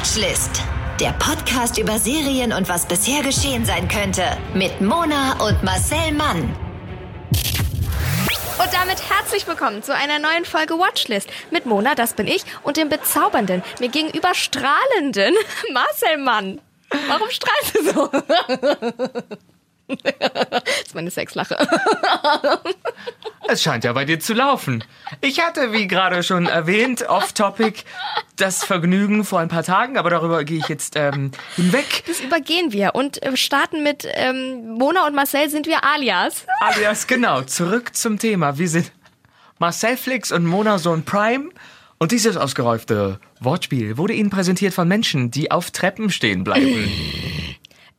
Watchlist. Der Podcast über Serien und was bisher geschehen sein könnte. Mit Mona und Marcel Mann. Und damit herzlich willkommen zu einer neuen Folge Watchlist mit Mona, das bin ich, und dem bezaubernden, mir gegenüber strahlenden Marcel Mann. Warum strahlst du so? Das ist meine Sexlache. Es scheint ja bei dir zu laufen. Ich hatte, wie gerade schon erwähnt, off-topic das Vergnügen vor ein paar Tagen, aber darüber gehe ich jetzt ähm, hinweg. Das übergehen wir und äh, starten mit ähm, Mona und Marcel sind wir alias. Alias, genau. Zurück zum Thema. Wir sind Marcel Flix und Mona Sohn Prime. Und dieses ausgeräufte Wortspiel wurde Ihnen präsentiert von Menschen, die auf Treppen stehen bleiben.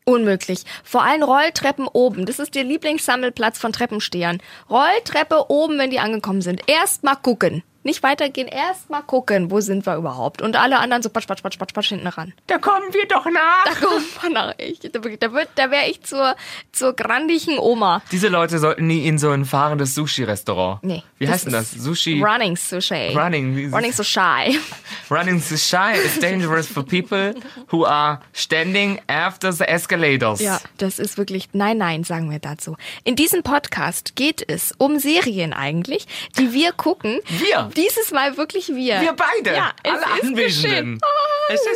Unmöglich. Vor allem Rolltreppen oben. Das ist der Lieblingssammelplatz von Treppenstehern. Rolltreppe oben, wenn die angekommen sind. Erst mal gucken. Nicht weitergehen, erst mal gucken, wo sind wir überhaupt. Und alle anderen so patsch, patsch, patsch, patsch, patsch hinten ran. Da kommen wir doch nach. Da kommt man nach ich. Da, da, wird- da wäre ich zur, zur grandigen Oma. Diese Leute sollten nie in so ein fahrendes Sushi-Restaurant. Nee. Wie heißt denn das? Sushi. Running so shy. Running, Running shy. Running shy is dangerous for people who are standing after the escalators. Ja, das ist wirklich, nein, nein, sagen wir dazu. In diesem Podcast geht es um Serien eigentlich, die wir gucken. Wir? Dieses Mal wirklich wir. Wir beide. Ja, es Alle ist Anwesenden. geschehen. Oh, Es ist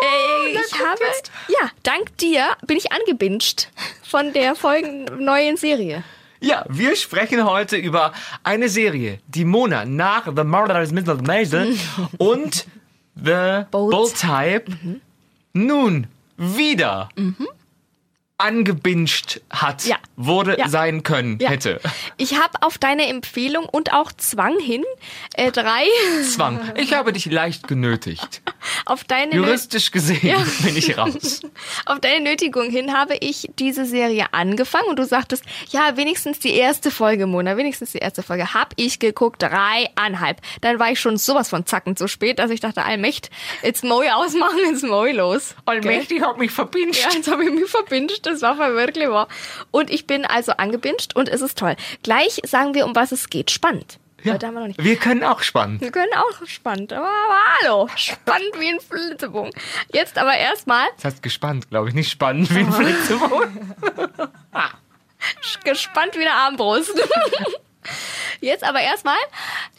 Äh, ich kommt habe, jetzt. ja, dank dir bin ich angebinged von der folgenden neuen Serie. Ja, wir sprechen heute über eine Serie, die Mona nach The Murderers Middle Maisel und The Bold. Bold Type nun wieder angebinged hat, Ja. wurde Ja. sein können, Ja. hätte. Ich habe auf deine Empfehlung und auch Zwang hin äh, drei Zwang. Ich habe dich leicht genötigt. auf deine Juristisch gesehen bin ich raus. Auf deine Nötigung hin habe ich diese Serie angefangen und du sagtest, ja, wenigstens die erste Folge, Mona, wenigstens die erste Folge. Hab ich geguckt, dreieinhalb. Dann war ich schon sowas von zackend so spät, dass ich dachte, Allmächt, jetzt Moi ausmachen, jetzt Moi los. Allmächtig hat mich verbindet. Ja, jetzt habe ich mich verbindet, das war wirklich wahr. Und ich bin also angebinged und es ist toll. Gleich sagen wir, um was es geht. Spannend. Ja. Wir. Wir können auch spannen. Wir können auch spannend, aber, aber hallo, spannend wie ein Flitzebogen. Jetzt aber erstmal Das heißt gespannt, glaube ich, nicht spannend wie ein Flitzebogen. gespannt wie eine Armbrust. Jetzt aber erstmal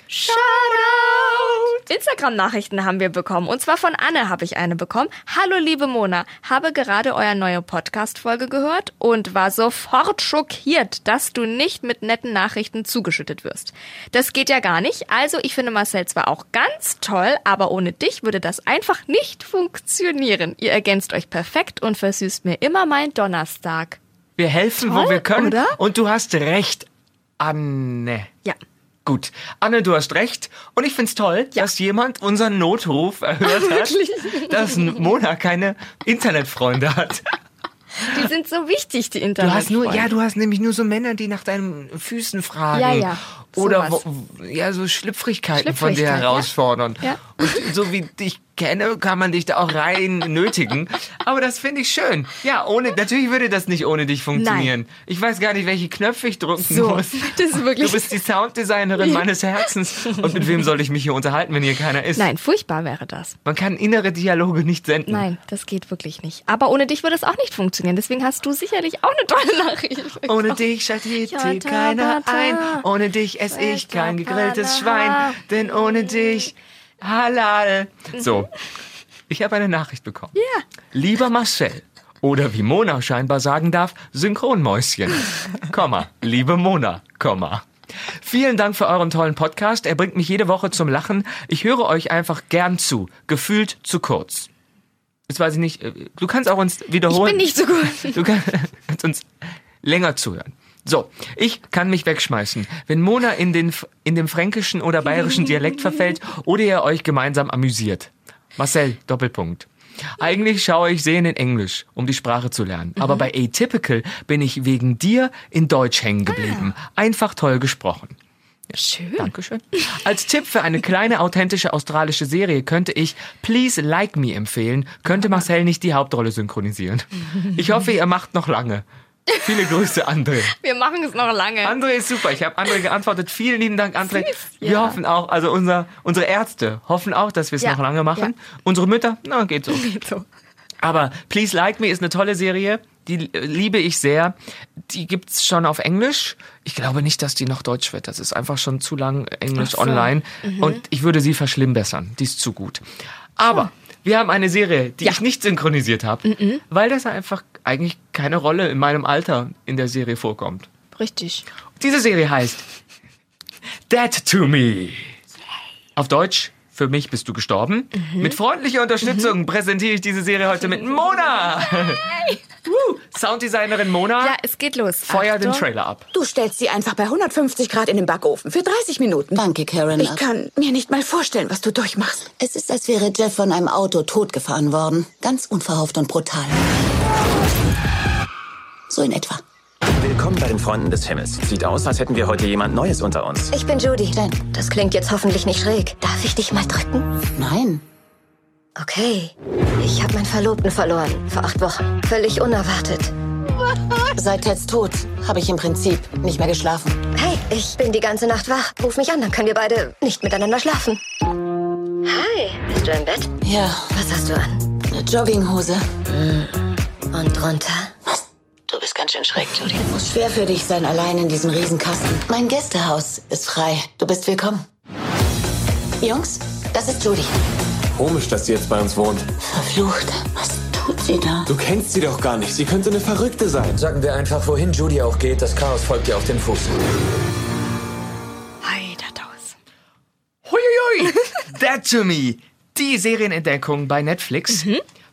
Shoutout! Instagram-Nachrichten haben wir bekommen. Und zwar von Anne habe ich eine bekommen. Hallo liebe Mona, habe gerade eure neue Podcast-Folge gehört und war sofort schockiert, dass du nicht mit netten Nachrichten zugeschüttet wirst. Das geht ja gar nicht. Also ich finde Marcel zwar auch ganz toll, aber ohne dich würde das einfach nicht funktionieren. Ihr ergänzt euch perfekt und versüßt mir immer mein Donnerstag. Wir helfen, wo Toll, wir können. oder? Und du hast recht, Anne. Ja. Gut. Anne, du hast recht. Und ich find's toll, Ja. dass jemand unseren Notruf erhört hat, dass Mona keine Internetfreunde hat. Die sind so wichtig, die Du Internet. hast nur, ja, du hast nämlich nur so Männer, die nach deinen Füßen fragen. Ja, ja, Oder wo, ja, so Schlüpfrigkeiten von dir Schlüpfrigkeit, ja. herausfordern. Ja. Und so wie dich kenne, kann man dich da auch rein nötigen. Aber das finde ich schön. Ja, ohne, natürlich würde das nicht ohne dich funktionieren. Ich weiß gar nicht, welche Knöpfe ich drücken So, muss. das ist wirklich- Du bist die Sounddesignerin meines Herzens. Und mit wem soll ich mich hier unterhalten, wenn hier keiner ist? Nein, furchtbar wäre das. Man kann innere Dialoge nicht senden. Nein, das geht wirklich nicht. Aber ohne dich würde es auch nicht funktionieren. Deswegen hast du sicherlich auch eine tolle Nachricht. Ohne dich schaltet hier keiner ein. Ohne dich esse ich kein gegrilltes. Schwein. Denn ohne dich halal. So, ich habe eine Nachricht bekommen. Ja. Lieber Marcel. Oder wie Mona scheinbar sagen darf, Synchronmäuschen. Komma. Liebe Mona. Komma. Vielen Dank für euren tollen Podcast. Er bringt mich jede Woche zum Lachen. Ich höre euch einfach gern zu. Gefühlt zu kurz. Jetzt weiß ich nicht, äh, du kannst auch uns Ich wiederholen. bin nicht so gut. Du kann- kannst uns länger zuhören. So, ich kann mich wegschmeißen. Wenn Mona in, den, in dem fränkischen oder bayerischen Dialekt verfällt oder ihr euch gemeinsam amüsiert. Marcel, Doppelpunkt. Eigentlich schaue ich Serien in Englisch, um die Sprache zu lernen. Aber bei Atypical bin ich wegen dir in Deutsch hängen geblieben. Einfach toll gesprochen. Schön. Dankeschön. Als Tipp für eine kleine, authentische australische Serie könnte ich Please Like Me empfehlen. Könnte Marcel nicht die Hauptrolle synchronisieren. Ich hoffe, ihr macht noch lange. Viele Grüße, André. Wir machen es noch lange. André ist super. Ich habe André geantwortet. Vielen lieben Dank, André. Süß, Wir ja. hoffen auch, also unser, unsere Ärzte hoffen auch, dass wir es Ja, noch lange machen. Unsere Mütter, na, geht so. so. Aber Please Like Me ist eine tolle Serie. Die äh, liebe ich sehr. Die gibt's schon auf Englisch. Ich glaube nicht, dass die noch Deutsch wird. Das ist einfach schon zu lang Englisch Ach so. Mhm. online. Und ich würde sie verschlimmbessern. Die ist zu gut. Aber wir haben eine Serie, die Ja. ich nicht synchronisiert habe, Mhm. weil das einfach eigentlich keine Rolle in meinem Alter in der Serie vorkommt. Richtig. Diese Serie heißt Dead to Me. Auf Deutsch, für mich bist du gestorben. Mit freundlicher Unterstützung präsentiere ich diese Serie heute mit Mona. Woo. Sounddesignerin Mona, Ja, es geht los. feuer den Achtung. Trailer ab. Du stellst sie einfach bei 150 Grad in den Backofen für 30 Minuten. Danke, Karen. Ich kann mir nicht mal vorstellen, was du durchmachst. Es ist, als wäre Jeff von einem Auto totgefahren worden. Ganz unverhofft und brutal. So in etwa. Willkommen bei den Freunden des Himmels. Sieht aus, als hätten wir heute jemand Neues unter uns. Ich bin Judy. Jen. Das klingt jetzt hoffentlich nicht schräg. Darf ich dich mal drücken? Nein. Okay. Ich habe meinen Verlobten verloren. Vor acht Wochen. Völlig unerwartet. Seit Teds Tod habe ich im Prinzip nicht mehr geschlafen. Hey, ich bin die ganze Nacht wach. Ruf mich an, dann können wir beide nicht miteinander schlafen. Hi. Bist du im Bett? Ja, Was hast du an? eine Jogginghose. Und drunter? Ganz schön schräg, Judy. Muss schwer für dich sein, allein in diesem Riesenkasten. Mein Gästehaus ist frei. Du bist willkommen. Jungs, das ist Judy. Komisch, dass sie jetzt bei uns wohnt. Verflucht. Was tut sie da? Du kennst sie doch gar nicht. Sie könnte eine Verrückte sein. Sagen wir einfach, wohin Judy auch geht, das Chaos folgt ihr auf den Fuß. Hi, da Taus. Huiuiui. Dead to Me. Die Serienentdeckung bei Netflix.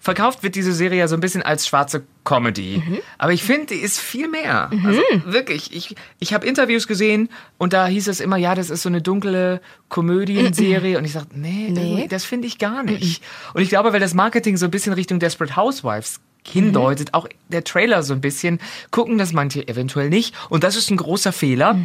Verkauft wird diese Serie ja so ein bisschen als schwarze Comedy. Aber ich finde, die ist viel mehr. Also wirklich, ich, ich habe Interviews gesehen und da hieß es immer, ja, das ist so eine dunkle Komödienserie. Und ich sagte, nee, irgendwie, das finde ich gar nicht. Und ich glaube, weil das Marketing so ein bisschen Richtung Desperate Housewives hindeutet, auch der Trailer so ein bisschen, gucken das manche eventuell nicht. Und das ist ein großer Fehler.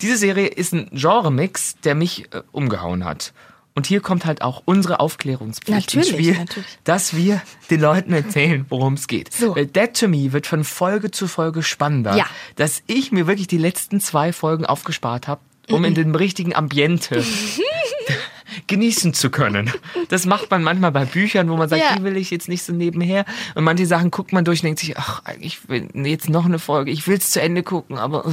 Diese Serie ist ein Genre-Mix, der mich äh, umgehauen hat. Und hier kommt halt auch unsere Aufklärungspflicht ins Natürlich, Spiel, natürlich. dass wir den Leuten erzählen, worum es geht. So. Weil Dead to Me wird von Folge zu Folge spannender, Ja. dass ich mir wirklich die letzten zwei Folgen aufgespart habe, um in dem richtigen Ambiente genießen zu können. Das macht man manchmal bei Büchern, wo man sagt, Ja. die will ich jetzt nicht so nebenher. Und manche Sachen guckt man durch und denkt sich, ach, ich will jetzt noch eine Folge, ich will es zu Ende gucken, aber.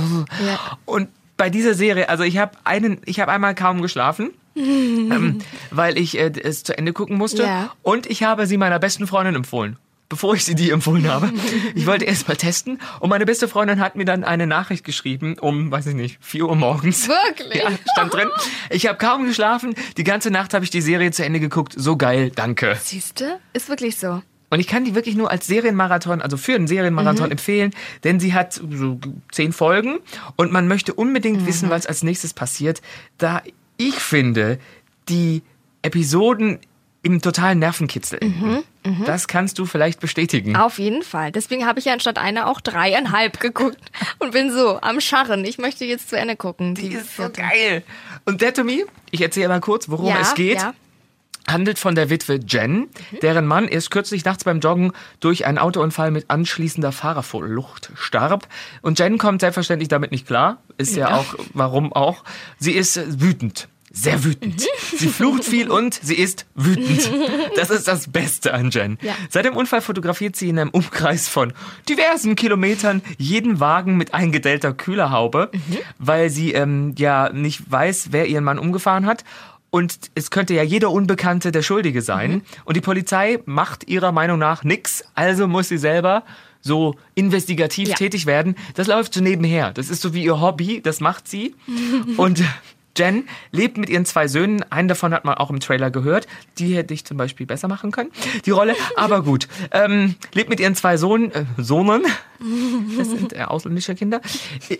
Ja. und bei dieser Serie, also ich habe einen, ich habe einmal kaum geschlafen. ähm, weil ich äh, es zu Ende gucken musste. Ja. Und ich habe sie meiner besten Freundin empfohlen. Bevor ich sie dir empfohlen habe. Ich wollte erst mal testen. Und meine beste Freundin hat mir dann eine Nachricht geschrieben um, weiß ich nicht, 4 Uhr morgens. Wirklich? Ja, stand drin. Ich habe kaum geschlafen. Die ganze Nacht habe ich die Serie zu Ende geguckt. So geil, danke. Siehste? Ist wirklich so. Und ich kann die wirklich nur als Serienmarathon, also für einen Serienmarathon empfehlen, denn sie hat so zehn Folgen und man möchte unbedingt wissen, was als nächstes passiert, da ich finde, die Episoden im totalen Nervenkitzel enden. Das kannst du vielleicht bestätigen. Auf jeden Fall. Deswegen habe ich ja anstatt einer auch dreieinhalb geguckt und bin so am Scharren. Ich möchte jetzt zu Ende gucken. Die ist so geil. Und Dead to Me, ich erzähle mal kurz, worum ja, es geht. Ja. Handelt von der Witwe Jen, deren Mann erst kürzlich nachts beim Joggen durch einen Autounfall mit anschließender Fahrerflucht starb. Und Jen kommt selbstverständlich damit nicht klar. Ist ja, auch, warum auch. Sie ist wütend. Sehr wütend. Sie flucht viel und sie ist wütend. Das ist das Beste an Jen. Ja. Seit dem Unfall fotografiert sie in einem Umkreis von diversen Kilometern jeden Wagen mit eingedellter Kühlerhaube, weil sie ähm, ja nicht weiß, wer ihren Mann umgefahren hat. Und es könnte ja jeder Unbekannte der Schuldige sein. Und die Polizei macht ihrer Meinung nach nix. Also muss sie selber so investigativ Ja. tätig werden. Das läuft so nebenher. Das ist so wie ihr Hobby. Das macht sie. Und Jen lebt mit ihren zwei Söhnen. Einen davon hat man auch im Trailer gehört. Die hätte ich zum Beispiel besser machen können, die Rolle. Aber gut. Ähm, lebt mit ihren zwei Sohn, äh, Sohnen. Das sind äh, ausländische Kinder.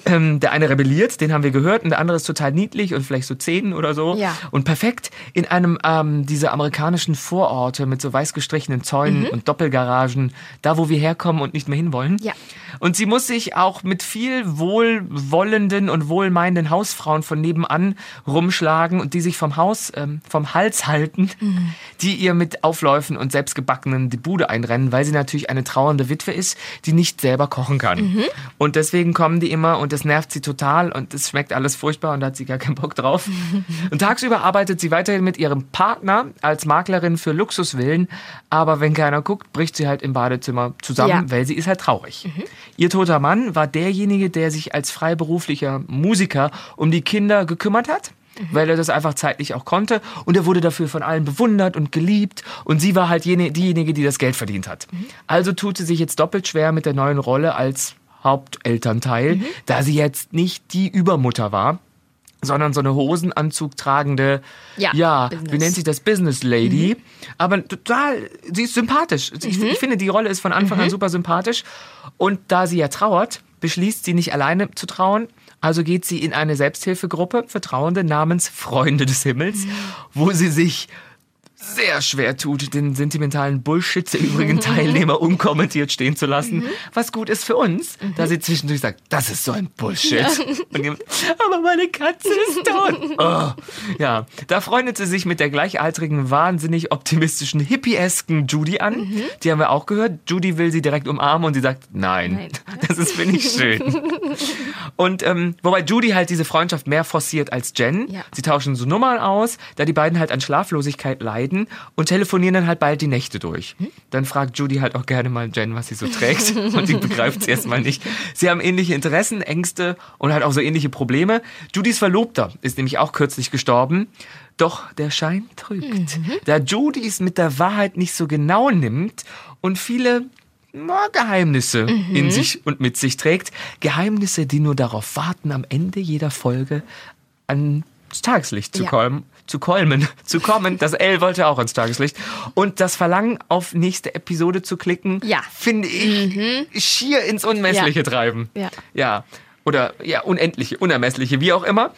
Ähm, der eine rebelliert, den haben wir gehört. Und der andere ist total niedlich und vielleicht so zehn oder so. Ja. Und perfekt in einem ähm, dieser amerikanischen Vororte mit so weiß gestrichenen Zäunen und Doppelgaragen. Da, wo wir herkommen und nicht mehr hinwollen. Ja. Und sie muss sich auch mit viel wohlwollenden und wohlmeinenden Hausfrauen von nebenan rumschlagen und die sich vom Haus, ähm, vom Hals halten, die ihr mit Aufläufen und selbstgebackenen die Bude einrennen, weil sie natürlich eine trauernde Witwe ist, die nicht selber selber kochen kann. Und deswegen kommen die immer und das nervt sie total und es schmeckt alles furchtbar und da hat sie gar keinen Bock drauf. Und tagsüber arbeitet sie weiterhin mit ihrem Partner als Maklerin für Luxusvillen, aber wenn keiner guckt, bricht sie halt im Badezimmer zusammen, Ja. weil sie ist halt traurig. Ihr toter Mann war derjenige, der sich als freiberuflicher Musiker um die Kinder gekümmert hat. Weil er das einfach zeitlich auch konnte. Und er wurde dafür von allen bewundert und geliebt. Und sie war halt jene, diejenige, die das Geld verdient hat. Also tut sie sich jetzt doppelt schwer mit der neuen Rolle als Hauptelternteil, da sie jetzt nicht die Übermutter war, sondern so eine Hosenanzug tragende, Ja, ja wie nennt sich das, Business Lady. Aber total, sie ist sympathisch. Ich, ich finde, die Rolle ist von Anfang an super sympathisch. Und da sie ja trauert, beschließt sie nicht alleine zu trauen. Also geht sie in eine Selbsthilfegruppe für Trauernde namens Freunde des Himmels, wo sie sich sehr schwer tut, den sentimentalen Bullshit der übrigen Teilnehmer unkommentiert stehen zu lassen, was gut ist für uns, da sie zwischendurch sagt, das ist so ein Bullshit. Und jemand, aber meine Katze ist tot. Oh. Ja, da freundet sie sich mit der gleichaltrigen, wahnsinnig optimistischen, hippiesken Judy an. Die haben wir auch gehört. Judy will sie direkt umarmen und sie sagt, nein, Nein. das ist finde ich schön. Und ähm, wobei Judy halt diese Freundschaft mehr forciert als Jen. Ja. Sie tauschen so Nummern aus, da die beiden halt an Schlaflosigkeit leiden und telefonieren dann halt bald die Nächte durch. Dann fragt Judy halt auch gerne mal Jen, was sie so trägt und die begreift sie erstmal nicht. Sie haben ähnliche Interessen, Ängste und halt auch so ähnliche Probleme. Judys Verlobter ist nämlich auch kürzlich gestorben. Doch der Schein trügt. Da Judy es mit der Wahrheit nicht so genau nimmt und viele Geheimnisse in sich und mit sich trägt. Geheimnisse, die nur darauf warten, am Ende jeder Folge ans Tageslicht zu Ja. kommen. Zu kolmen, zu kommen. Das L wollte auch ans Tageslicht. Und das Verlangen, auf nächste Episode zu klicken, Ja. finde ich schier ins Unmessliche Ja. treiben. Ja. Ja. Oder ja, unendliche, unermessliche, wie auch immer.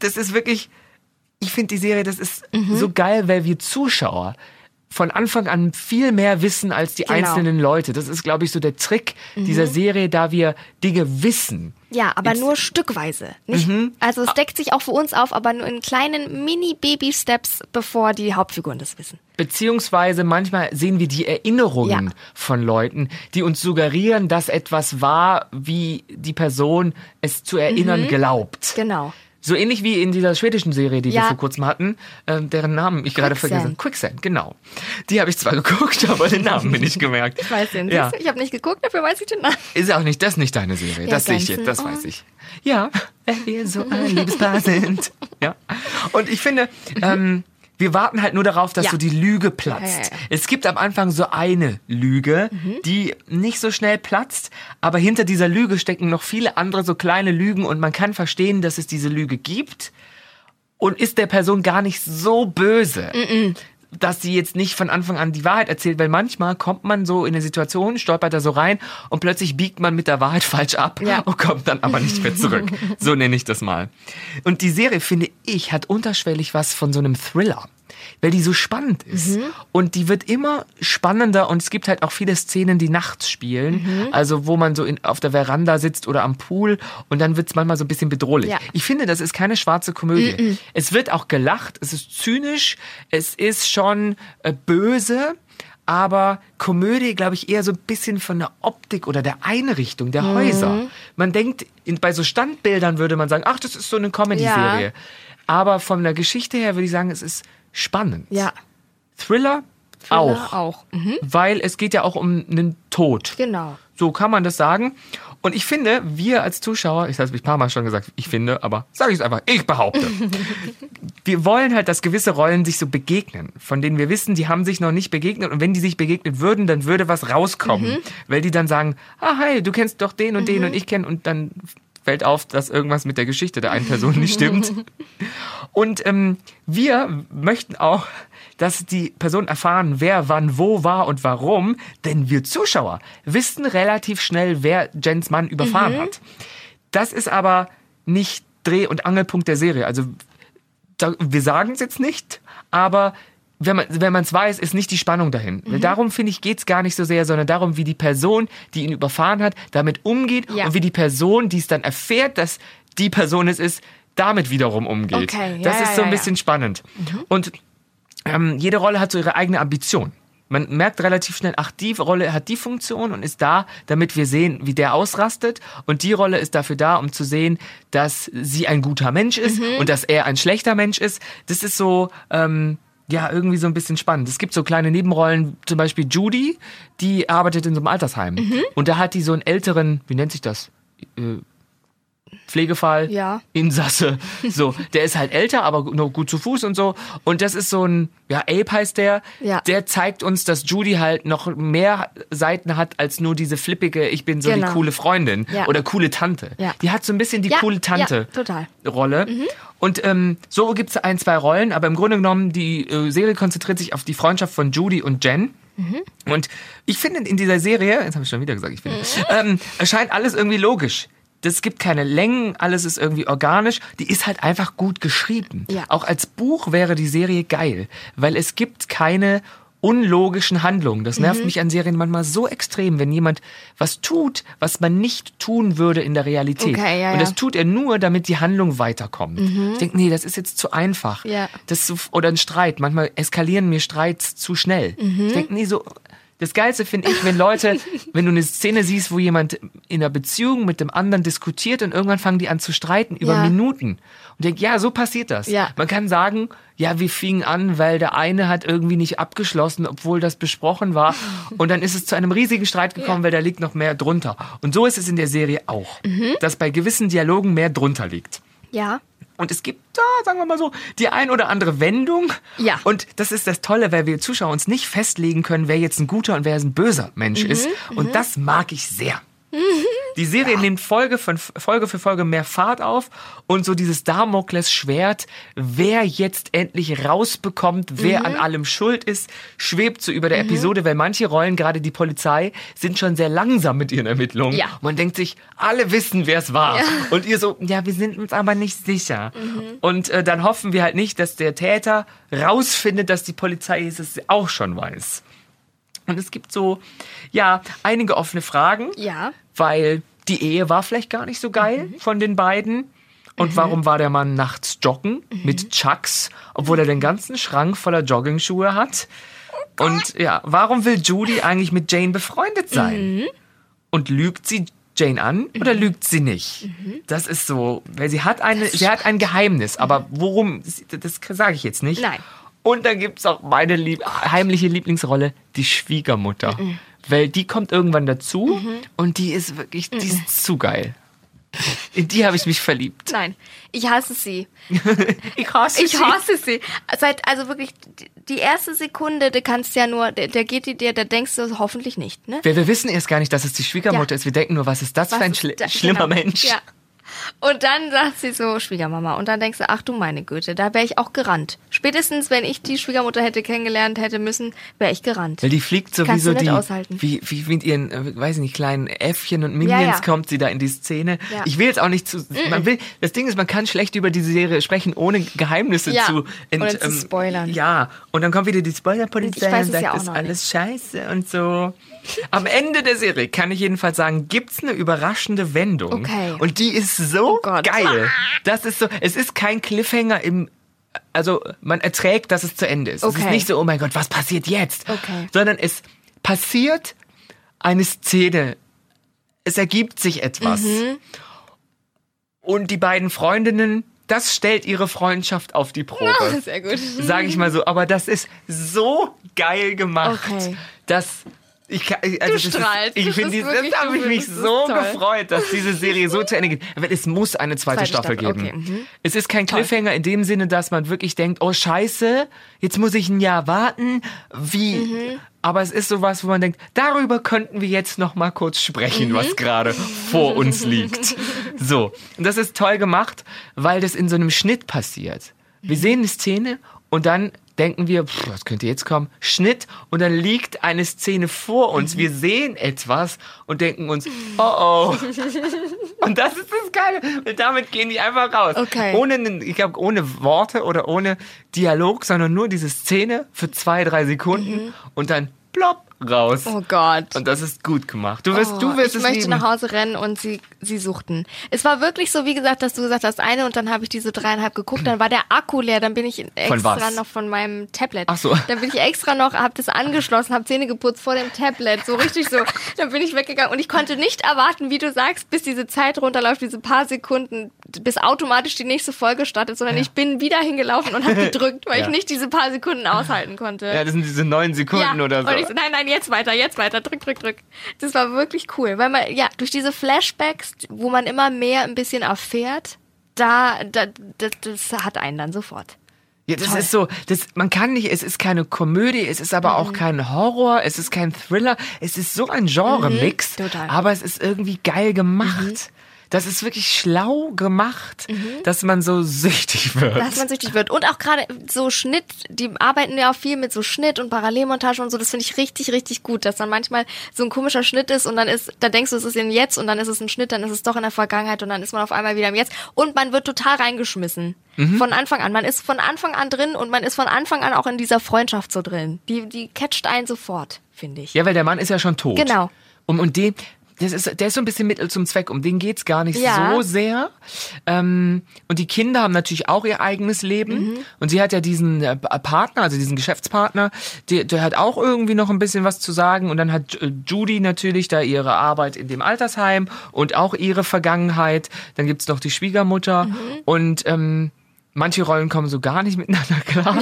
Das ist wirklich, ich finde die Serie, das ist Mhm. so geil, weil wir Zuschauer von Anfang an viel mehr wissen als die Genau. Mhm. einzelnen Leute. Das ist, glaube ich, so der Trick dieser Serie, da wir Dinge wissen. Ja, aber Jetzt- nur stückweise. Nicht, Mhm. Also es deckt sich auch für uns auf, aber nur in kleinen Mini-Baby-Steps, bevor die Hauptfiguren das wissen. Beziehungsweise manchmal sehen wir die Erinnerungen Ja. von Leuten, die uns suggerieren, dass etwas war, wie die Person es zu erinnern glaubt. Genau. So ähnlich wie in dieser schwedischen Serie, die wir Ja. vor kurzem hatten, ähm, deren Namen ich gerade vergessen Quicksand, genau. Die habe ich zwar geguckt, aber den Namen mir nicht gemerkt. Ich weiß den. Ja. Ich habe nicht geguckt, dafür weiß ich den Namen. Ist auch nicht, das ist nicht deine Serie. Der das sehe ich jetzt, das weiß ich. Ja, weil wir so ein Liebespaar sind. Ja. Und ich finde, ähm, wir warten halt nur darauf, dass Ja. so die Lüge platzt. Ja, ja. Es gibt am Anfang so eine Lüge, die nicht so schnell platzt, aber hinter dieser Lüge stecken noch viele andere so kleine Lügen und man kann verstehen, dass es diese Lüge gibt und ist der Person gar nicht so böse. Dass sie jetzt nicht von Anfang an die Wahrheit erzählt, weil manchmal kommt man so in eine Situation, stolpert da so rein und plötzlich biegt man mit der Wahrheit falsch ab Ja. und kommt dann aber nicht mehr zurück. so nenne ich das mal. Und die Serie, finde ich, hat unterschwellig was von so einem Thriller. Weil die so spannend ist. Und die wird immer spannender und es gibt halt auch viele Szenen, die nachts spielen. Also wo man so in, auf der Veranda sitzt oder am Pool und dann wird es manchmal so ein bisschen bedrohlich. Ja. Ich finde, das ist keine schwarze Komödie. Es wird auch gelacht, es ist zynisch, es ist schon äh, böse. Aber Komödie, glaube ich, eher so ein bisschen von der Optik oder der Einrichtung der Häuser. Man denkt, in, bei so Standbildern würde man sagen, ach, das ist so eine Comedy-Serie. Ja. Aber von der Geschichte her würde ich sagen, es ist spannend. Ja. Thriller, auch. Auch. Mhm. Weil es geht ja auch um einen Tod. Genau. So kann man das sagen. Und ich finde, wir als Zuschauer, ich habe es ein paar Mal schon gesagt, ich finde, aber sage ich es einfach, ich behaupte. wir wollen halt, dass gewisse Rollen sich so begegnen, von denen wir wissen, die haben sich noch nicht begegnet. Und wenn die sich begegnet würden, dann würde was rauskommen. Weil die dann sagen, ah, hi, du kennst doch den und den und ich kenne und dann fällt auf, dass irgendwas mit der Geschichte der einen Person nicht stimmt. Und ähm, wir möchten auch, dass die Personen erfahren, wer wann wo war und warum, denn wir Zuschauer wissen relativ schnell, wer Jens Mann überfahren hat. Das ist aber nicht Dreh- und Angelpunkt der Serie. Also wir sagen es jetzt nicht, aber wenn man wenn man es weiß, ist nicht die Spannung dahin. Weil Darum finde ich geht's gar nicht so sehr, sondern darum, wie die Person, die ihn überfahren hat, damit umgeht Ja. und wie die Person, die es dann erfährt, dass die Person es ist, damit wiederum umgeht. Okay, ja, das ja, ist so ein bisschen spannend. Und ähm, jede Rolle hat so ihre eigene Ambition. man merkt relativ schnell, ach, die Rolle hat die Funktion und ist da, damit wir sehen, wie der ausrastet. Und die Rolle ist dafür da, um zu sehen, dass sie ein guter Mensch ist Mhm. und dass er ein schlechter Mensch ist. Das ist so, ähm, ja, irgendwie so ein bisschen spannend. Es gibt so kleine Nebenrollen, zum Beispiel Judy, die arbeitet in so einem Altersheim. Mhm. Und da hat die so einen älteren, wie nennt sich das? Pflegefall, Ja. Insasse. So, der ist halt älter, aber noch gut zu Fuß und so. Und das ist so ein, ja, Ape heißt der. Ja. Der zeigt uns, dass Judy halt noch mehr Seiten hat als nur diese flippige, ich bin so Genau. die coole Freundin Ja. oder coole Tante. Ja. Die hat so ein bisschen die coole Tante. ja, total. Rolle. Und ähm, so gibt's ein, zwei Rollen, aber im Grunde genommen, die äh, Serie konzentriert sich auf die Freundschaft von Judy und Jen. Und ich finde in dieser Serie, jetzt habe ich schon wieder gesagt, ich finde, ähm, erscheint alles irgendwie logisch. Es gibt keine Längen, alles ist irgendwie organisch. Die ist halt einfach gut geschrieben. Ja. Auch als Buch wäre die Serie geil, weil es gibt keine unlogischen Handlungen. Das Mhm. nervt mich an Serien manchmal so extrem, wenn jemand was tut, was man nicht tun würde in der Realität. Okay, ja, Und das ja. tut er nur, damit die Handlung weiterkommt. Ich denke, nee, das ist jetzt zu einfach. Ja. Das oder ein Streit. Manchmal eskalieren mir Streits zu schnell. Ich denke, nee, so. Das Geilste finde ich, wenn Leute, wenn du eine Szene siehst, wo jemand in einer Beziehung mit dem anderen diskutiert und irgendwann fangen die an zu streiten über Ja. Minuten. Und denk, ja, so passiert das. Ja. Man kann sagen, ja, wir fingen an, weil der eine hat irgendwie nicht abgeschlossen, obwohl das besprochen war. Und dann ist es zu einem riesigen Streit gekommen, weil da liegt noch mehr drunter. Und so ist es in der Serie auch. Mhm. Dass bei gewissen Dialogen mehr drunter liegt. Ja. Und es gibt da, sagen wir mal so, die ein oder andere Wendung. Ja. Und das ist das Tolle, weil wir Zuschauer uns nicht festlegen können, wer jetzt ein guter und wer ein böser Mensch ist. Und das mag ich sehr. Die Serie nimmt Folge, von, Folge für Folge mehr Fahrt auf und so dieses Damoklesschwert, wer jetzt endlich rausbekommt, wer Mhm. an allem schuld ist, schwebt so über der Episode, weil manche Rollen, gerade die Polizei, sind schon sehr langsam mit ihren Ermittlungen. Ja. Man denkt sich, alle wissen, wer es war. Ja. Und ihr so, ja, wir sind uns aber nicht sicher. Mhm. Und äh, dann hoffen wir halt nicht, dass der Täter rausfindet, dass die Polizei es auch schon weiß. Und es gibt so, ja, einige offene Fragen, Ja. Weil die Ehe war vielleicht gar nicht so geil Mhm. von den beiden. Und warum war der Mann nachts joggen Mhm. mit Chucks, obwohl er den ganzen Schrank voller Joggingschuhe hat? Oh Und ja, warum will Judy eigentlich mit Jane befreundet sein? Mhm. Und lügt sie Jane an oder lügt sie nicht? Das ist so, weil sie hat eine, sie hat ein Geheimnis, aber worum, das sage ich jetzt nicht. Nein. Und dann gibt's auch meine lieb heimliche Lieblingsrolle, die Schwiegermutter. Weil die kommt irgendwann dazu und die ist wirklich, die ist zu geil. In die habe ich mich verliebt. Nein. Ich hasse sie. Ich hasse Ich sie. hasse sie. Seit, also wirklich, die- erste Sekunde, du kannst ja nur, der, der geht dir, da denkst du hoffentlich nicht, ne? Wir, wir wissen erst gar nicht, dass es die Schwiegermutter Ja. ist. Wir denken nur, was ist das Was für ein schli da- schlimmer genau. Mensch. Ja. Und dann sagt sie so, Schwiegermama. Und dann denkst du, ach du meine Güte, da wäre ich auch gerannt. Spätestens, wenn ich die Schwiegermutter hätte kennengelernt hätte müssen, wäre ich gerannt. Weil die fliegt so wie Kannst so du nicht die, aushalten. wie, wie mit ihren, äh, weiß ich nicht, kleinen Äffchen und Minions Ja, ja. kommt sie da in die Szene. Ja. Ich will jetzt auch nicht zu, man will, das Ding ist, man kann schlecht über diese Serie sprechen, ohne Geheimnisse Ja, zu, ohne zu spoilern. Ja, und dann kommt wieder die Spoilerpolizei und es sagt, ja ist alles scheiße und so. Am Ende der Serie kann ich jedenfalls sagen, gibt's eine überraschende Wendung. Okay. Und die ist so Oh geil. Das ist so, es ist kein Cliffhanger im, also man erträgt, dass es zu Ende ist. Es ist Okay. nicht so, oh mein Gott, was passiert jetzt? Okay. Sondern es passiert eine Szene. Es ergibt sich etwas. Mhm. Und die beiden Freundinnen, das stellt ihre Freundschaft auf die Probe. Sehr gut. Sag ich mal so. Aber das ist so geil gemacht, Okay. dass ich, also ist, strahlst. ich finde, ist dieses- wirklich- das habe ich du- mich so toll. gefreut, dass diese Serie so zu Ende geht. Aber es muss eine zweite, Zweite Staffel, Staffel, geben. okay, mhm. Es ist kein Cliffhanger in dem Sinne, dass man wirklich denkt, oh Scheiße, jetzt muss ich ein Jahr warten. Wie? Mhm. Aber es ist sowas, wo man denkt, darüber könnten wir jetzt noch mal kurz sprechen, Mhm. was gerade vor uns liegt. So. Und das ist toll gemacht, weil das in so einem Schnitt passiert. Wir sehen eine Szene und dann denken wir, pff, was könnte jetzt kommen? Schnitt und dann liegt eine Szene vor uns. Wir sehen etwas und denken uns, oh oh. Und das ist das Geile. Und damit gehen die einfach raus. Okay. Ohne, ich glaube, ohne Worte oder ohne Dialog, sondern nur diese Szene für zwei, drei Sekunden und dann plopp, raus. Oh Gott. Und das ist gut gemacht. Du wirst, Oh, du wirst ich es möchte lieben. nach Hause rennen und sie, sie suchten. Es war wirklich so, wie gesagt, dass du gesagt hast, eine und dann habe ich diese dreieinhalb geguckt, dann war der Akku leer, dann bin ich extra noch von meinem Tablet. Ach so. Dann bin ich extra noch, habe das angeschlossen, habe Zähne geputzt vor dem Tablet, so richtig so. Dann bin ich weggegangen und ich konnte nicht erwarten, wie du sagst, bis diese Zeit runterläuft, diese paar Sekunden, bis automatisch die nächste Folge startet, sondern ich bin wieder hingelaufen und habe gedrückt, weil Ja. ich nicht diese paar Sekunden aushalten konnte. Ja, das sind diese neun Sekunden oder so. Und ich so, nein, nein, jetzt weiter, jetzt weiter, drück, drück, drück. Das war wirklich cool, weil man, ja, durch diese Flashbacks, wo man immer mehr ein bisschen erfährt, da, da das, das hat einen dann sofort. Ja, das ist so, das, man kann nicht, es ist keine Komödie, es ist aber Mhm. auch kein Horror, es ist kein Thriller, es ist so ein Genre-Mix, Mhm, total. aber es ist irgendwie geil gemacht. Das ist wirklich schlau gemacht, dass man so süchtig wird. Mhm. Dass man süchtig wird. Und auch gerade so Schnitt, die arbeiten ja auch viel mit so Schnitt und Parallelmontage und so, das finde ich richtig, richtig gut, dass dann manchmal so ein komischer Schnitt ist und dann ist, da denkst du, es ist in Jetzt und dann ist es ein Schnitt, dann ist es doch in der Vergangenheit und dann ist man auf einmal wieder im Jetzt und man wird total reingeschmissen. Mhm. Von Anfang an. Man ist von Anfang an drin und man ist von Anfang an auch in dieser Freundschaft so drin. Die, die catcht einen sofort, finde ich. ja, weil der Mann ist ja schon tot. Genau. Und, und den, das ist, der ist so ein bisschen Mittel zum Zweck, um den geht's gar nicht Ja. so sehr. Ähm, und die Kinder haben natürlich auch ihr eigenes Leben. Mhm. Und sie hat ja diesen äh, Partner, also diesen Geschäftspartner, der, der hat auch irgendwie noch ein bisschen was zu sagen. Und dann hat äh, Judy natürlich da ihre Arbeit in dem Altersheim und auch ihre Vergangenheit. Dann gibt's noch die Schwiegermutter. Mhm. Und ähm, manche Rollen kommen so gar nicht miteinander klar.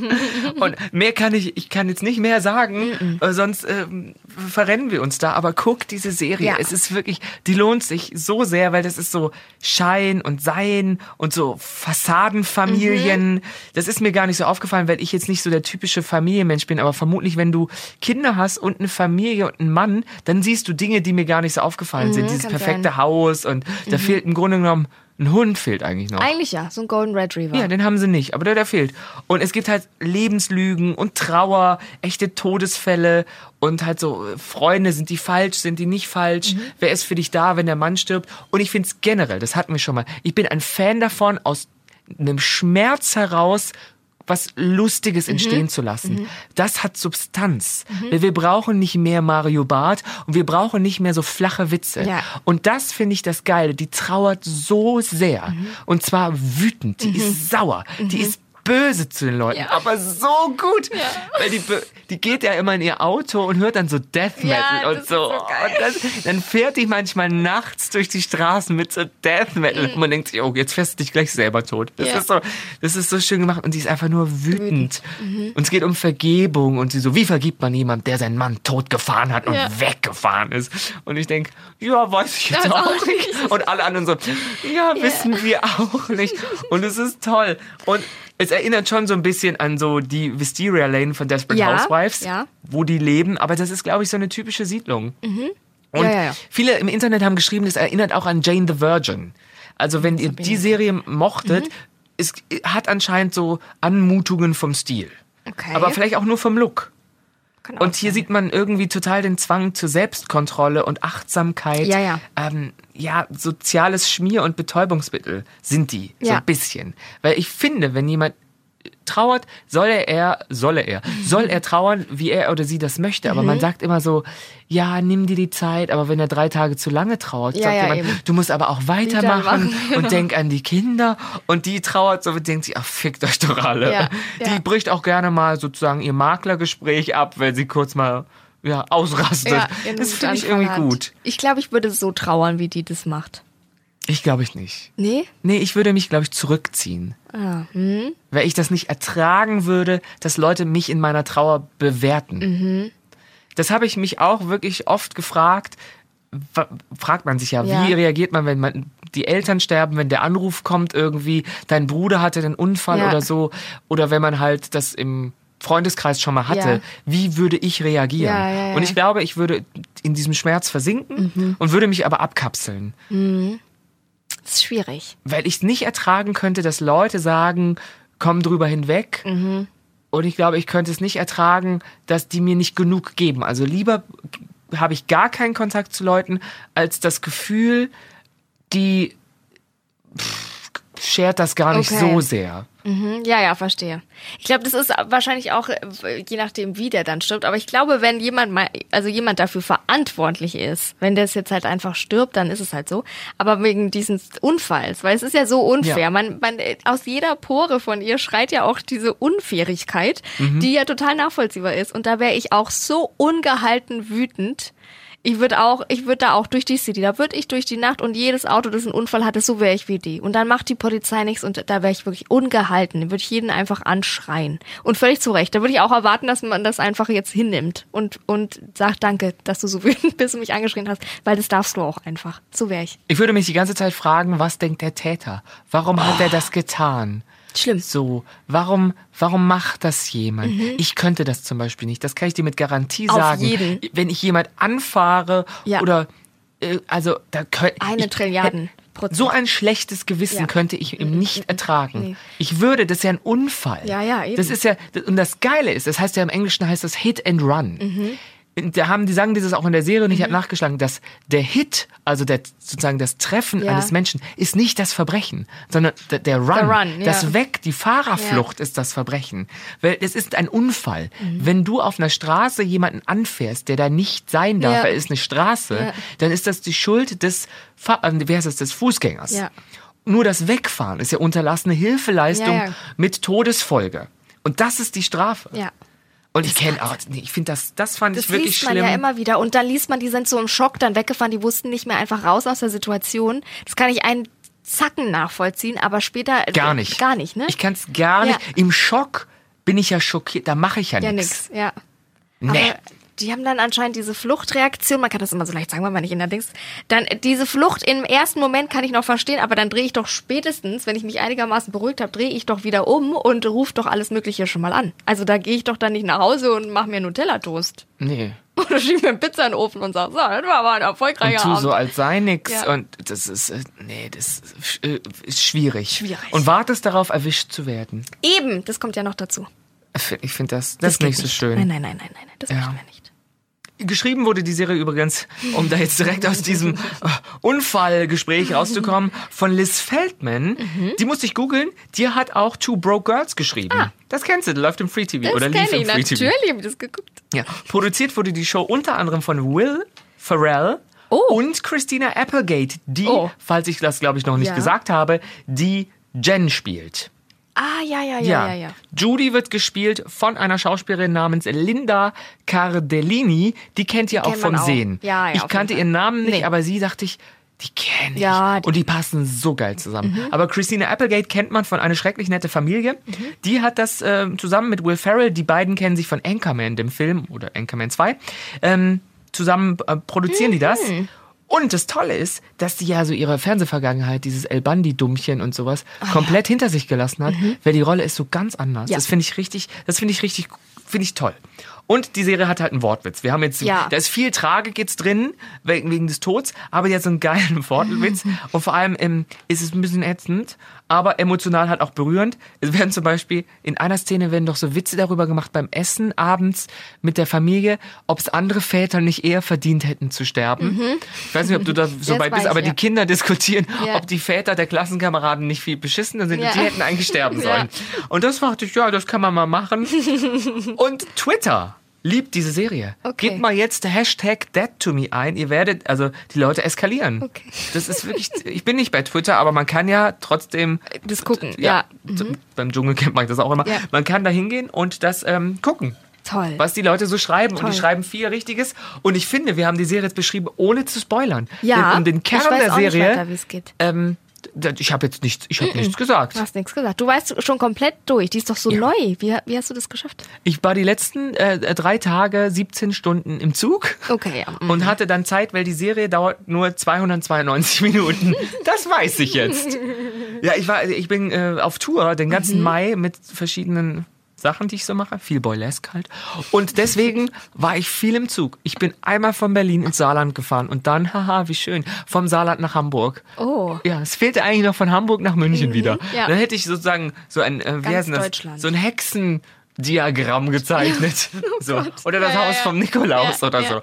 Und mehr kann ich, ich kann jetzt nicht mehr sagen, äh, sonst ähm, verrennen wir uns da. Aber guck diese Serie. Ja. Es ist wirklich, die lohnt sich so sehr, weil das ist so Schein und Sein und so Fassadenfamilien. Mhm. Das ist mir gar nicht so aufgefallen, weil ich jetzt nicht so der typische Familienmensch bin. Aber vermutlich, wenn du Kinder hast und eine Familie und einen Mann, dann siehst du Dinge, die mir gar nicht so aufgefallen sind. Dieses Mhm, perfekte sein. Mhm. Haus und da fehlt im Grunde genommen ein Hund fehlt eigentlich noch. Eigentlich ja, so ein Golden Retriever. Ja, den haben sie nicht, aber der, der fehlt. Und es gibt halt Lebenslügen und Trauer, echte Todesfälle und halt so äh, Freunde, sind die falsch, sind die nicht falsch? Wer ist für dich da, wenn der Mann stirbt? Und ich finde es generell, das hatten wir schon mal, ich bin ein Fan davon, aus einem Schmerz heraus was Lustiges Mhm. entstehen zu lassen. Das hat Substanz. Weil Wir brauchen nicht mehr Mario Barth und wir brauchen nicht mehr so flache Witze. Ja. Und das finde ich das Geile. Die trauert so sehr. Mhm. Und zwar wütend. Die ist sauer. Die ist böse zu den Leuten. Ja. Aber so gut. Weil die, die geht ja immer in ihr Auto und hört dann so Death Metal Ja, und so. so und das, dann fährt die manchmal nachts durch die Straßen mit so Death Metal. Und man denkt sich, oh, jetzt fährst du dich gleich selber tot. Das Mhm. Ja. ist so, das ist so schön gemacht. Und sie ist einfach nur wütend. Mhm. Und es geht um Vergebung. Und sie so, wie vergibt man jemand, der seinen Mann totgefahren hat und Ja. weggefahren ist? Und ich denk, ja, weiß ich jetzt auch, auch nicht. Und alle anderen so, ja, wissen wir auch nicht. Und es ist toll. Und es erinnert schon so ein bisschen an so die Wisteria Lane von Desperate Ja, Housewives, ja. wo die leben. Aber das ist, glaube ich, so eine typische Siedlung. Und Mhm. Ja, ja. viele im Internet haben geschrieben, das erinnert auch an Jane the Virgin. Also wenn ihr die Serie mochtet, Mhm. es hat anscheinend so Anmutungen vom Stil. Okay. Aber vielleicht auch nur vom Look. Kann auch Und hier sein. sieht man irgendwie total den Zwang zur Selbstkontrolle und Achtsamkeit. Ja, ja. Ähm, ja, soziales Schmier- und Betäubungsmittel sind die. So Ja. ein bisschen. Weil ich finde, wenn jemand trauert, soll er, soll er, soll er trauern, wie er oder sie das möchte. Aber Mhm. man sagt immer so, ja, nimm dir die Zeit. Aber wenn er drei Tage zu lange trauert, Ja, sagt ja, jemand, eben. du musst aber auch weitermachen genau. und denk an die Kinder. Und die trauert so und denkt sich, ach, fickt euch doch alle. Ja, Die ja. bricht auch gerne mal sozusagen ihr Maklergespräch ab, wenn sie kurz mal ja, ausrastet. Ja, das finde ich irgendwie hat. gut. Ich glaube, ich würde so trauern, wie die das macht. Ich glaube ich nicht. Nee? Nee, ich würde mich, glaube ich, zurückziehen. Ah, hm? Weil ich das nicht ertragen würde, dass Leute mich in meiner Trauer bewerten. Mhm. Das habe ich mich auch wirklich oft gefragt. Fragt man sich ja, Ja. wie reagiert man, wenn man die Eltern sterben, wenn der Anruf kommt irgendwie, dein Bruder hatte einen Unfall Ja. oder so, oder wenn man halt das im Freundeskreis schon mal hatte, Ja. wie würde ich reagieren? Ja, ja. Und ich glaube, ich würde in diesem Schmerz versinken Mhm. und würde mich aber abkapseln. Das ist schwierig. weil ich es nicht ertragen könnte, dass Leute sagen, komm drüber hinweg. Und ich glaube, ich könnte es nicht ertragen, dass die mir nicht genug geben. Also lieber habe ich gar keinen Kontakt zu Leuten, als das Gefühl, die pff, schert das gar nicht Okay. so sehr. Mhm, ja, ja, verstehe. Ich glaube, das ist wahrscheinlich auch äh, je nachdem, wie der dann stirbt. Aber ich glaube, wenn jemand mal, also jemand dafür verantwortlich ist, wenn der jetzt halt einfach stirbt, dann ist es halt so. Aber wegen dieses Unfalls, weil es ist ja so unfair. Ja. Man, man aus jeder Pore von ihr schreit ja auch diese Unfairigkeit, Mhm. die ja total nachvollziehbar ist. Und da wäre ich auch so ungehalten wütend. Ich würde auch, ich würde da auch durch die City, da würde ich durch die Nacht und jedes Auto, das einen Unfall hatte, so wäre ich wie die. Und dann macht die Polizei nichts und da wäre ich wirklich ungehalten. Dann würde ich jeden einfach anschreien. Und völlig zu Recht. Da würde ich auch erwarten, dass man das einfach jetzt hinnimmt und, und sagt, danke, dass du so wütend bist und mich angeschrien hast, weil das darfst du auch einfach. So wäre ich. Ich würde mich die ganze Zeit fragen, was denkt der Täter? Warum hat er das getan? Schlimm. So, warum, warum macht das jemand? Ich könnte das zum Beispiel nicht. Das kann ich dir mit Garantie Mhm. Auf sagen. jeden. Wenn ich jemand anfahre Ja. oder, äh, also, da könnte Eine Trilliarden Prozent. So ein schlechtes Gewissen Ja. könnte ich ihm nicht ertragen. Nee. Ich würde, das ist ja ein Unfall. Ja, ja, eben. Das ist ja, und das Geile ist, das heißt ja im Englischen heißt das Hit and Run. Mhm. Da haben, die sagen dieses auch in der Serie und ich habe nachgeschlagen, dass der Hit, also der, sozusagen das Treffen Ja. eines Menschen, ist nicht das Verbrechen, sondern der, der Run. Der Run, ja. Das Weg, die Fahrerflucht ist das Verbrechen. Weil es ist ein Unfall. Mhm. Wenn du auf einer Straße jemanden anfährst, der da nicht sein darf, Ja. weil es ist eine Straße, Ja. dann ist das die Schuld des, Fa äh, wie heißt das, des Fußgängers. Ja. Nur das Wegfahren ist ja unterlassene Hilfeleistung Ja, ja. mit Todesfolge. Und das ist die Strafe. Ja. Und ich kenne auch, nee, ich finde das, das fand Das ich wirklich liest man schlimm. ja immer wieder. Und dann liest man, die sind so im Schock, dann weggefahren, die wussten nicht mehr einfach raus aus der Situation. Das kann ich einen Zacken nachvollziehen, aber später. äh, gar nicht. Gar nicht, ne? Ich kann es gar Ja. nicht. Im Schock bin ich ja schockiert, da mache ich ja, ja, nichts. nix, ja. Nee. Aber die haben dann anscheinend diese Fluchtreaktion, man kann das immer so leicht sagen, wenn man nicht in der Dings. Dann äh, diese Flucht im ersten Moment kann ich noch verstehen, aber dann drehe ich doch spätestens, wenn ich mich einigermaßen beruhigt habe, drehe ich doch wieder um und rufe doch alles Mögliche schon mal an. Also da gehe ich doch dann nicht nach Hause und mache mir Nutella-Toast. Nee. Oder schiebe mir einen Pizza in den Ofen und sage, so, das war aber ein Und erfolgreicher tu Abend. so, als sei nix. Ja. Und das ist, äh, nee, das äh, ist schwierig. Schwierig. Und wartest darauf, erwischt zu werden. Eben, das kommt ja noch dazu. Ich finde das, das, ist geht nicht so schön. Nein, nein, nein, nein, nein, das Ja. möchten wir nicht. Geschrieben wurde die Serie übrigens, um da jetzt direkt aus diesem äh, Unfallgespräch rauszukommen, von Liz Feldman. Mhm. Die musste ich googeln. Die hat auch Two Broke Girls geschrieben. Das kennst du, läuft im Free TV Ah. Das oder lief im ich, Free TV. natürlich habe ich das geguckt. Ja. Produziert wurde die Show unter anderem von Will Ferrell Oh. und Christina Applegate, die, Oh. falls ich das glaube ich noch nicht Ja. gesagt habe, die Jen spielt. Ah, ja, ja, ja, ja, ja. Judy wird gespielt von einer Schauspielerin namens Linda Cardellini. Die kennt ihr auch vom. Sehen. Ja, ja, ich kannte ihren. Namen nicht, aber sie dachte ich, die kenne ich. Ja, die- Mhm. Und die passen so geil zusammen. Aber Christina Applegate kennt man von eine schrecklich nette Familie. Mhm. Die hat das ähm, zusammen mit Will Ferrell, die beiden kennen sich von Anchorman, dem Film, oder Anchorman 2. Ähm, zusammen äh, produzieren die das. Mhm. Und das Tolle ist, dass sie ja so ihre Fernsehvergangenheit, dieses El Bandi-Dummchen und sowas, Ah, komplett hinter sich gelassen hat, weil die Rolle ist so ganz anders. Ja. Das finde ich richtig, das finde ich richtig, finde ich toll. Und die Serie hat halt einen Wortwitz. Wir haben jetzt, Ja. da ist viel Tragik jetzt drin, wegen, wegen des Todes, aber hat so einen geilen Wortwitz. und vor allem ähm, ist es ein bisschen ätzend, aber emotional halt auch berührend. Es werden zum Beispiel, in einer Szene werden doch so Witze darüber gemacht beim Essen abends mit der Familie, ob es andere Väter nicht eher verdient hätten zu sterben. Ich weiß nicht, ob du da so weit bist, aber ja. die Kinder diskutieren, Ja. ob die Väter der Klassenkameraden nicht viel beschissener sind Ja. und die hätten eigentlich sterben sollen. Und das dachte ich, ja, das kann man mal machen. Und Twitter liebt diese Serie. Okay. Gebt mal jetzt Hashtag Dead to Me ein. Ihr werdet, also die Leute eskalieren. Okay. Das ist wirklich, ich bin nicht bei Twitter, aber man kann ja trotzdem Das gucken, ja, ja. so- beim Dschungelcamp mache ich das auch immer. Ja. Man kann da hingehen und das ähm, gucken. Toll. Was die Leute so schreiben. Und Toll. die schreiben viel Richtiges. Und ich finde, wir haben die Serie jetzt beschrieben, ohne zu spoilern. Ja, Den, um den Kern ich weiß der auch nicht Serie. weiter, ähm, ich habe jetzt nichts, ich habe nichts gesagt. Du hast nichts gesagt. Du weißt schon komplett durch. Die ist doch so neu. Wie, wie hast du das geschafft? Ich war die letzten äh, drei Tage 17 Stunden im Zug. Okay, ja. Mhm. Und hatte dann Zeit, weil die Serie dauert nur 292 Minuten. Das weiß ich jetzt. Ja, ich war, ich bin äh, auf Tour den ganzen Mhm. Mai mit verschiedenen Sachen, die ich so mache. Viel Boylesque halt. Und deswegen war ich viel im Zug. Ich bin einmal von Berlin ins Saarland gefahren und dann, haha, wie schön, vom Saarland nach Hamburg. Oh. Ja, es fehlte eigentlich noch von Hamburg nach München wieder. ja. Dann hätte ich sozusagen so ein, äh, wie heißt denn das? So ein Hexendiagramm gezeichnet. so. Oder das Ja, Haus ja. vom Nikolaus Ja, oder ja. so.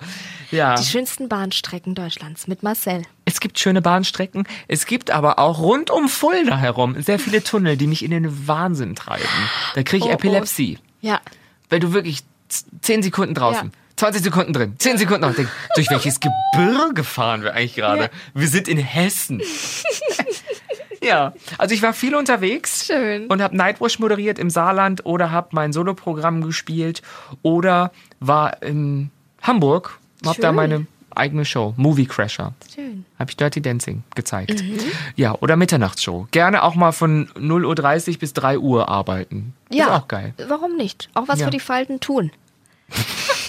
Ja. Die schönsten Bahnstrecken Deutschlands mit Marcel. Es gibt schöne Bahnstrecken. Es gibt aber auch rund um Fulda herum sehr viele Tunnel, die mich in den Wahnsinn treiben. Da kriege ich Oh, oh. Epilepsie. Ja. Weil du wirklich z- 10 Sekunden draußen. Ja. 20 Sekunden drin, 10 Sekunden noch. Denk, durch welches Gebirge fahren wir eigentlich gerade? Ja. Wir sind in Hessen. ja, also ich war viel unterwegs Schön. und habe Nightwash moderiert im Saarland oder habe mein Soloprogramm gespielt oder war in Hamburg, habe da meine eigene Show, Movie Crasher. Schön. Habe ich Dirty Dancing gezeigt. Mhm. Ja, oder Mitternachtsshow. Gerne auch mal von 0.30 Uhr bis 3 Uhr arbeiten. Ja. Ist auch geil. Warum nicht? Auch was Ja. für die Falten tun.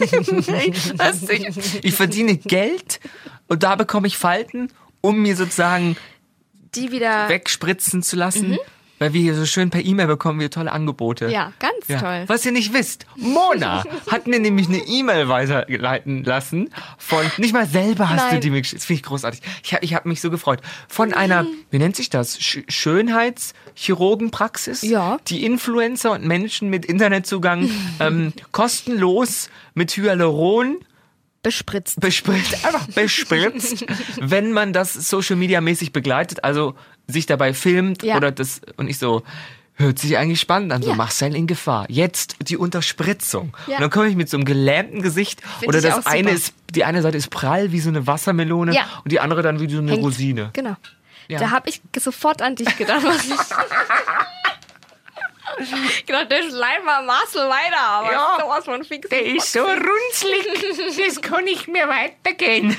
Ich, ich verdiene Geld und da bekomme ich Falten, um mir sozusagen Die wieder. wegspritzen zu lassen. Weil wir hier so schön per E-Mail bekommen wir tolle Angebote. Ja, ganz toll. Was ihr nicht wisst, Mona hat mir nämlich eine E-Mail weiterleiten lassen von, nicht mal selber hast du Nein. die mir geschickt. Das finde ich großartig. Ich habe ich hab mich so gefreut. Von einer, Mhm. wie nennt sich das? Sch Schönheitschirurgenpraxis? Ja. Die Influencer und Menschen mit Internetzugang ähm, kostenlos mit Hyaluron Bespritzt. bespritzt, einfach bespritzt, wenn man das Social Media mäßig begleitet, also sich dabei filmt Ja. oder das und ich so hört sich eigentlich spannend an, so Ja. Marcel in Gefahr. Jetzt die Unterspritzung. Ja. Und dann komme ich mit so einem gelähmten Gesicht Find oder das eine ist die eine Seite ist prall wie so eine Wassermelone Ja. und die andere dann wie so eine Hängt. Rosine. Genau. Ja. Da habe ich sofort an dich gedacht. Gedacht, der Schleimer Marcel weiter, aber Ja. sowas von fix. Der ist so runzlig, das kann nicht mehr weitergehen.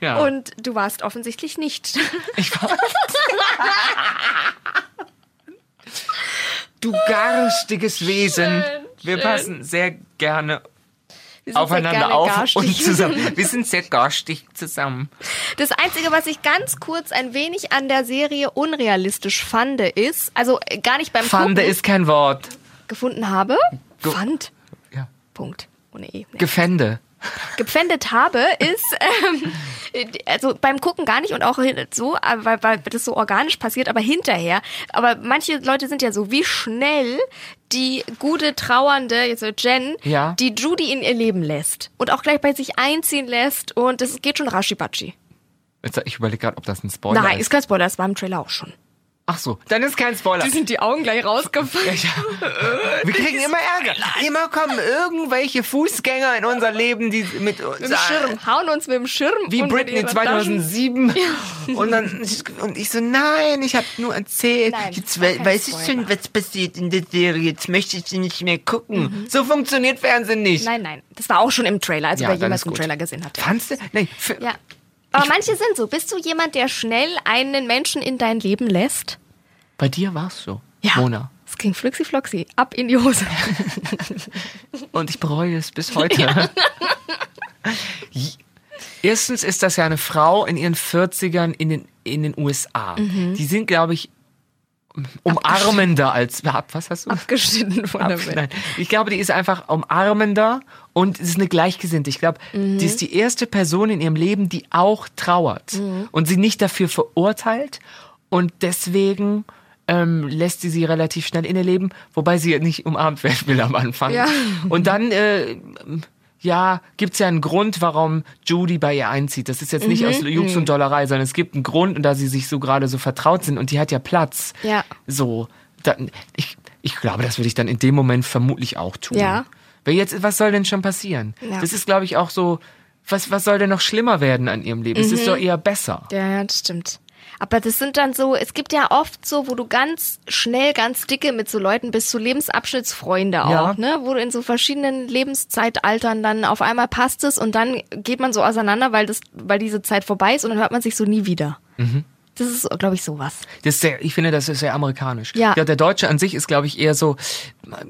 ja. Und du warst offensichtlich nicht. Ich war. du garstiges Wesen. Schön, Wir schön. passen sehr gerne aufeinander auf garstig. und zusammen. Wir sind sehr garstig zusammen. Das Einzige, was ich ganz kurz ein wenig an der Serie unrealistisch fand, ist, also äh, gar nicht beim Fande Gucken ist kein Wort. gefunden habe. Ge- Fand. Ja. Punkt. Ohne E. Nee. Gefände. gepfändet habe, ist, ähm, also beim Gucken gar nicht und auch so, äh, weil, weil das so organisch passiert, aber hinterher. Aber manche Leute sind ja so, wie schnell die gute Trauernde, jetzt Jen, Ja. die Judy in ihr Leben lässt und auch gleich bei sich einziehen lässt und das geht schon raschibatschi. Ich überlege gerade, ob das ein Spoiler Nein, ist. ist kein Spoiler, das war im Trailer auch schon. Ach so, dann ist kein Spoiler. sind die Augen gleich rausgefallen. Wir kriegen immer Ärger. Immer kommen irgendwelche Fußgänger in unser Leben, die mit uns. Mit dem Schirm, hauen uns mit dem Schirm. Wie Britney ihren Taschen. 2007. Und dann und ich so, nein, ich habe nur erzählt. Nein, jetzt we weiß ich schon, was passiert in der Serie. Jetzt möchte ich sie nicht mehr gucken. So funktioniert Fernsehen nicht. Nein, nein, das war auch schon im Trailer, also Ja, wer jemals einen. Trailer gesehen hat. Fandst du? Nein, für, Ja. Aber manche sind so. Bist du jemand, der schnell einen Menschen in dein Leben lässt? bei dir war es so, Ja. Mona. Es ging flüxi floxi. Ab in die Hose. Und ich bereue es bis heute. J- Erstens ist das ja eine Frau in ihren 40ern in den, in den USA. Mhm. Die sind, glaube ich, umarmender als. Was hast du? Abgeschnitten von der Welt. Nein, ich glaube, die ist einfach umarmender und es ist eine Gleichgesinnte. Ich glaube, Mhm. die ist die erste Person in ihrem Leben, die auch trauert Mhm. und sie nicht dafür verurteilt und deswegen ähm, lässt sie sie relativ schnell in ihr Leben, wobei sie nicht umarmt werden will am Anfang. Ja. Und dann äh, ja, gibt's ja einen Grund, warum Judy bei ihr einzieht. Das ist jetzt nicht Mhm. aus Jux und Dollerei, sondern es gibt einen Grund, und da sie sich so gerade so vertraut sind und die hat ja Platz. Ja. So, dann, ich, ich glaube, das würde ich dann in dem Moment vermutlich auch tun. Ja. Weil jetzt, was soll denn schon passieren? Ja. Das ist, glaube ich, auch so, was, was soll denn noch schlimmer werden an ihrem Leben? Es Mhm. ist doch eher besser. Ja, ja, das stimmt. Aber das sind dann so, es gibt ja oft so, wo du ganz schnell, ganz dicke mit so Leuten bist, so Lebensabschnittsfreunde auch, Ja. ne? Wo du in so verschiedenen Lebenszeitaltern dann auf einmal passt es und dann geht man so auseinander, weil das, weil diese Zeit vorbei ist und dann hört man sich so nie wieder. Mhm. Das ist, glaube ich, sowas. Das ist sehr, ich finde, das ist sehr amerikanisch. Ja. ja. Der Deutsche an sich ist, glaube ich, eher so,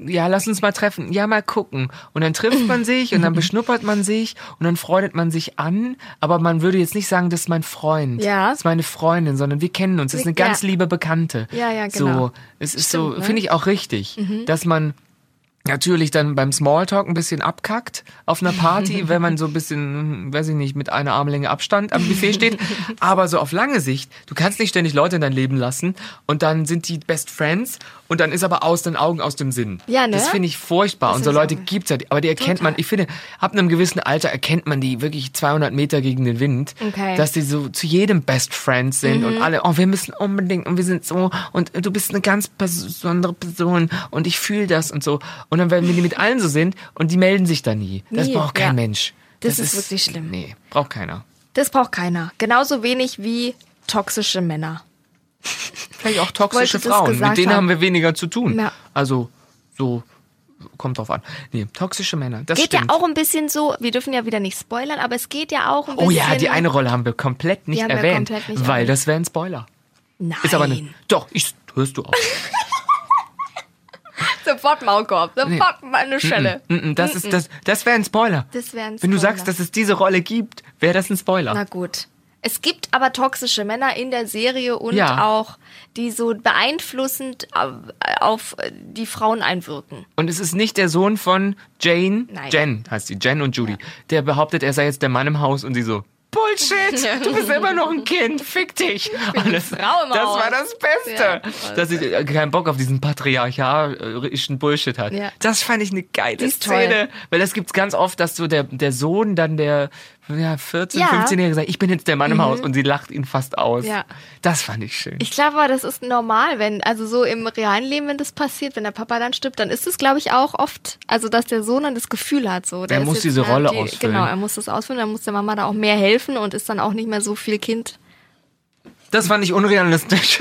ja, lass uns mal treffen, ja, mal gucken. Und dann trifft man sich und dann beschnuppert man sich und dann freundet man sich an, aber man würde jetzt nicht sagen, das ist mein Freund, Ja. das ist meine Freundin, sondern wir kennen uns, das ist eine ganz Ja. liebe Bekannte. Ja, ja, genau. So, es ist Stimmt, so, ne? finde ich auch richtig, Mhm. dass man natürlich dann beim Smalltalk ein bisschen abkackt auf einer Party, wenn man so ein bisschen, weiß ich nicht, mit einer Armlänge Abstand am Buffet steht. Aber so auf lange Sicht, du kannst nicht ständig Leute in dein Leben lassen und dann sind die Best Friends und dann ist aber aus den Augen, aus dem Sinn. Ja, ne? Das finde ich furchtbar. Das und so Leute so. gibt's ja, aber die erkennt man, ich finde, ab einem gewissen Alter erkennt man die wirklich 200 Meter gegen den Wind, Okay. dass die so zu jedem Best Friends sind und alle, oh, wir müssen unbedingt und wir sind so und du bist eine ganz besondere Person und ich fühle das und so. Und dann werden wir die mit allen so sind und die melden sich da nie. Das Nie, braucht kein ja. Mensch. Das ist wirklich schlimm. Nee, braucht keiner. Das braucht keiner. Genauso wenig wie toxische Männer. Vielleicht auch toxische das Frauen. Mit denen haben. haben wir weniger zu tun. Ja. Also, so, kommt drauf an. Nee, toxische Männer, das geht stimmt. ja auch ein bisschen so, wir dürfen ja wieder nicht spoilern, aber es geht ja auch ein bisschen. Oh ja, die eine Rolle haben wir komplett nicht wir erwähnt, komplett nicht weil erwähnt. das wäre ein Spoiler. Nein. Ist aber nicht. Doch, ich hörst du auch. Sofort Maulkorb, sofort meine Schelle. Mm, mm, das ist das das wäre ein Spoiler. Das wäre ein Wenn du Spoiler. sagst, dass es diese Rolle gibt, wäre das ein Spoiler. Na gut. Es gibt aber toxische Männer in der Serie und Ja. auch, die so beeinflussend auf, die Frauen einwirken. Und es ist nicht der Sohn von Jane, Nein. Jen heißt sie, Jen und Judy, der behauptet, er sei jetzt der Mann im Haus und sie so, Bullshit, du bist immer noch ein Kind, fick dich. Alles. Das war das Beste, Ja. dass sie äh, keinen Bock auf diesen patriarchalischen Bullshit hat. Ja. Das fand ich eine geile Szene, weil das gibt's ganz oft, dass so der, der Sohn dann der ja, 14, Ja. 15-Jährige sagt, ich bin jetzt der Mann im Haus und sie lacht ihn fast aus. Ja. Das fand ich schön. Ich glaube aber, das ist normal, wenn, also so im realen Leben, wenn das passiert, wenn der Papa dann stirbt, dann ist es, glaube ich, auch oft, also dass der Sohn dann das Gefühl hat, so. der Er muss diese Rolle ausfüllen. Genau, er muss das ausfüllen, dann muss der Mama da auch mehr helfen und ist dann auch nicht mehr so viel Kind. Das fand ich unrealistisch.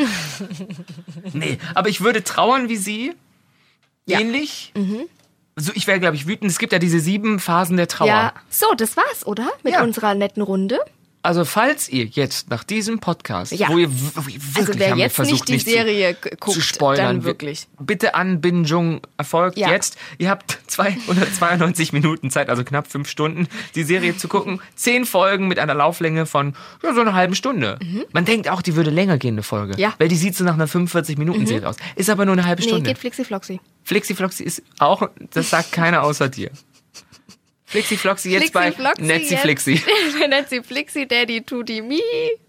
nee, aber ich würde trauern wie sie. Ja. Ähnlich. So, ich wäre, glaube ich, wütend. Es gibt ja diese sieben Phasen der Trauer. Ja. So, das war's, oder? Mit Ja. unserer netten Runde. Also, falls ihr jetzt nach diesem Podcast, Ja. wo ihr, wo ihr wirklich Also wer jetzt versucht, nicht die Serie zu, guckt, zu spoilern, dann wir- wirklich. Bitte Anbindung erfolgt Ja. jetzt. Ihr habt 292 Minuten Zeit, also knapp fünf Stunden, die Serie zu gucken. Zehn Folgen mit einer Lauflänge von ja, so einer halben Stunde. Man denkt auch, die würde länger gehen, eine Folge. Mhm. Ja. Mhm. Weil die sieht so nach einer 45-Minuten-Serie aus. Ist aber nur eine halbe Nee, Stunde. geht Flixifloxy. Flixifloxy ist auch, das sagt keiner außer dir. Flixifloxy jetzt bei Flixifloxy Netzi jetzt. Flixi. Netzi Flixi, Daddy Tutti Mi.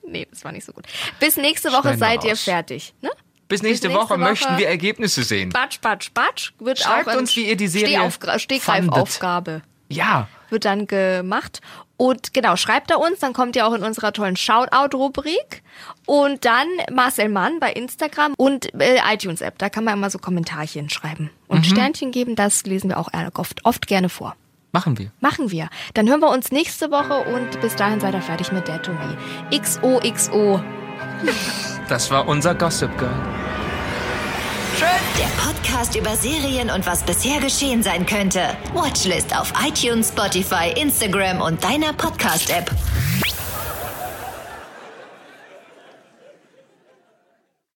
Nee, das war nicht so gut. Bis nächste Woche Schneiden seid ihr fertig, ne? Bis nächste, nächste Woche, Woche. möchten wir Ergebnisse sehen. Batsch, batsch, batsch. Wird Schreibt auch uns, wie ihr die Serie Stegreifaufgabe Ja, wird dann gemacht. Und genau, schreibt da uns, dann kommt ihr auch in unserer tollen Shoutout-Rubrik. Und dann Marcel Mann bei Instagram und äh, iTunes-App. Da kann man immer so Kommentarchen schreiben. Und Mhm. Sternchen geben, das lesen wir auch oft, oft gerne vor. Machen wir. Machen wir. Dann hören wir uns nächste Woche und bis dahin seid ihr fertig mit Dead to Me. XOXO. Das war unser Gossip Girl. Der Podcast über Serien und was bisher geschehen sein könnte. Watchlist auf iTunes, Spotify, Instagram und deiner Podcast-App.